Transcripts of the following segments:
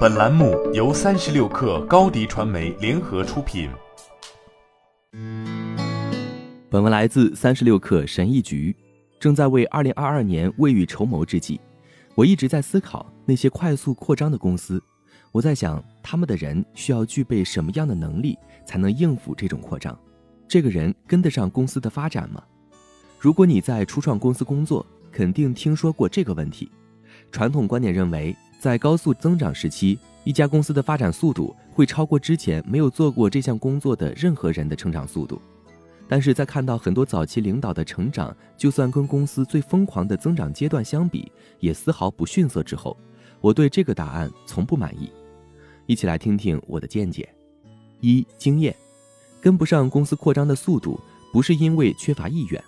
本栏目由三十六氪高低传媒联合出品。本文来自三十六氪神译局。正在为二零二二年未雨绸缪之际，我一直在思考那些快速扩张的公司。我在想，他们的人需要具备什么样的能力，才能应付这种扩张？这个人跟得上公司的发展吗？如果你在初创公司工作，肯定听说过这个问题。传统观点认为，在高速增长时期，一家公司的发展速度会超过之前没有做过这项工作的任何人的成长速度。但是在看到很多早期领导的成长，就算跟公司最疯狂的增长阶段相比，也丝毫不逊色之后，我对这个答案从不满意。一起来听听我的见解：一、经验跟不上公司扩张的速度，不是因为缺乏意愿。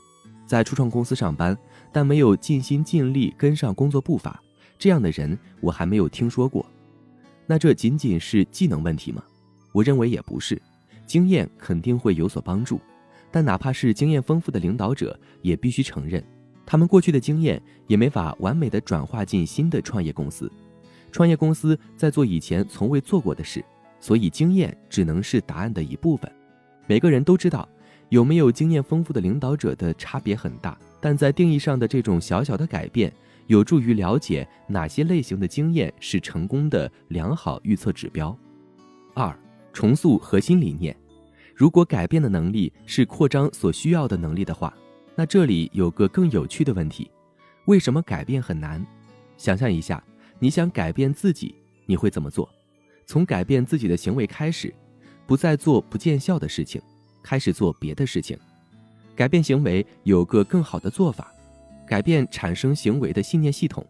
在初创公司上班，但没有尽心尽力跟上工作步伐，这样的人我还没有听说过。那这仅仅是技能问题吗？我认为也不是，经验肯定会有所帮助。但哪怕是经验丰富的领导者，也必须承认，他们过去的经验也没法完美的转化进新的创业公司。创业公司在做以前从未做过的事，所以经验只能是答案的一部分。每个人都知道，有没有经验丰富的领导者的差别很大，但在定义上的这种小小的改变，有助于了解哪些类型的经验是成功的良好预测指标。二，重塑核心理念。如果改变的能力是扩张所需要的能力的话，那这里有个更有趣的问题：为什么改变很难？想象一下，你想改变自己，你会怎么做？从改变自己的行为开始，不再做不见效的事情，开始做别的事情。改变行为有个更好的做法：改变产生行为的信念系统。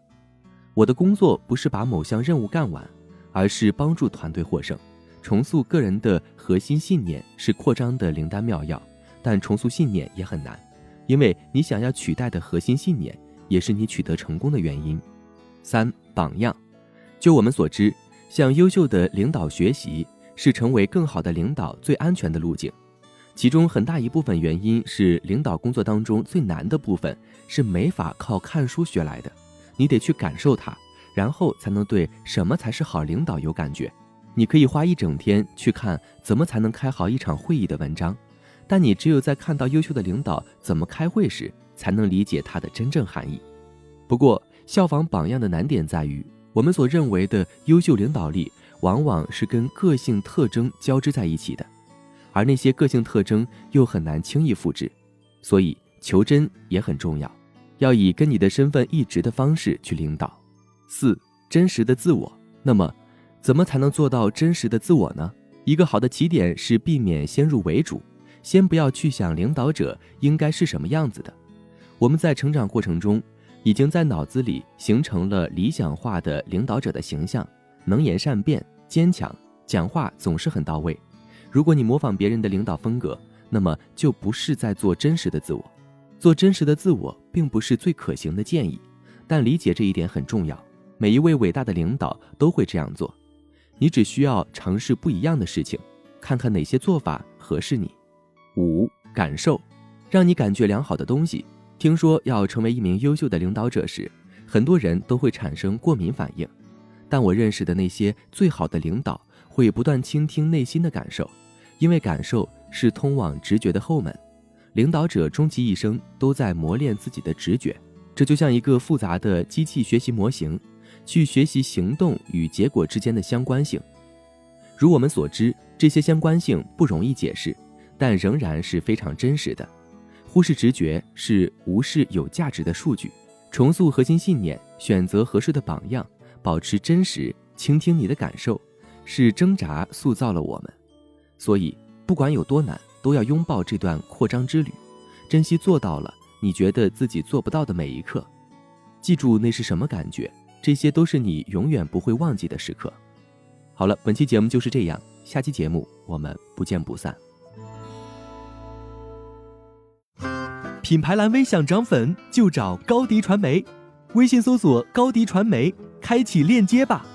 我的工作不是把某项任务干完，而是帮助团队获胜。重塑个人的核心信念是扩张的灵丹妙药，但重塑信念也很难，因为你想要取代的核心信念也是你取得成功的原因。三榜样，就我们所知，向优秀的领导学习是成为更好的领导最安全的路径。其中很大一部分原因是领导工作当中最难的部分是没法靠看书学来的，你得去感受它，然后才能对什么才是好领导有感觉。你可以花一整天去看怎么才能开好一场会议的文章，但你只有在看到优秀的领导怎么开会时，才能理解它的真正含义。不过，效仿榜样的难点在于，我们所认为的优秀领导力，往往是跟个性特征交织在一起的，而那些个性特征又很难轻易复制，所以求真也很重要，要以跟你的身份一致的方式去领导。四，真实的自我。那么。怎么才能做到真实的自我呢？一个好的起点是避免先入为主，先不要去想领导者应该是什么样子的。我们在成长过程中，已经在脑子里形成了理想化的领导者的形象：能言善辩、坚强，讲话总是很到位。如果你模仿别人的领导风格，那么就不是在做真实的自我。做真实的自我并不是最可行的建议，但理解这一点很重要。每一位伟大的领导都会这样做。你只需要尝试不一样的事情，看看哪些做法合适你。五、感受，让你感觉良好的东西。听说要成为一名优秀的领导者时，很多人都会产生过敏反应。但我认识的那些最好的领导会不断倾听内心的感受，因为感受是通往直觉的后门。领导者终其一生都在磨练自己的直觉，这就像一个复杂的机器学习模型。去学习行动与结果之间的相关性。如我们所知，这些相关性不容易解释，但仍然是非常真实的。忽视直觉是无视有价值的数据。重塑核心信念，选择合适的榜样，保持真实，倾听你的感受，是挣扎塑造了我们。所以，不管有多难，都要拥抱这段扩张之旅，珍惜做到了你觉得自己做不到的每一刻。记住那是什么感觉。这些都是你永远不会忘记的时刻。好了，本期节目就是这样，下期节目我们不见不散。品牌蓝 V 想涨粉就找高迪传媒，微信搜索高迪传媒，开启链接吧。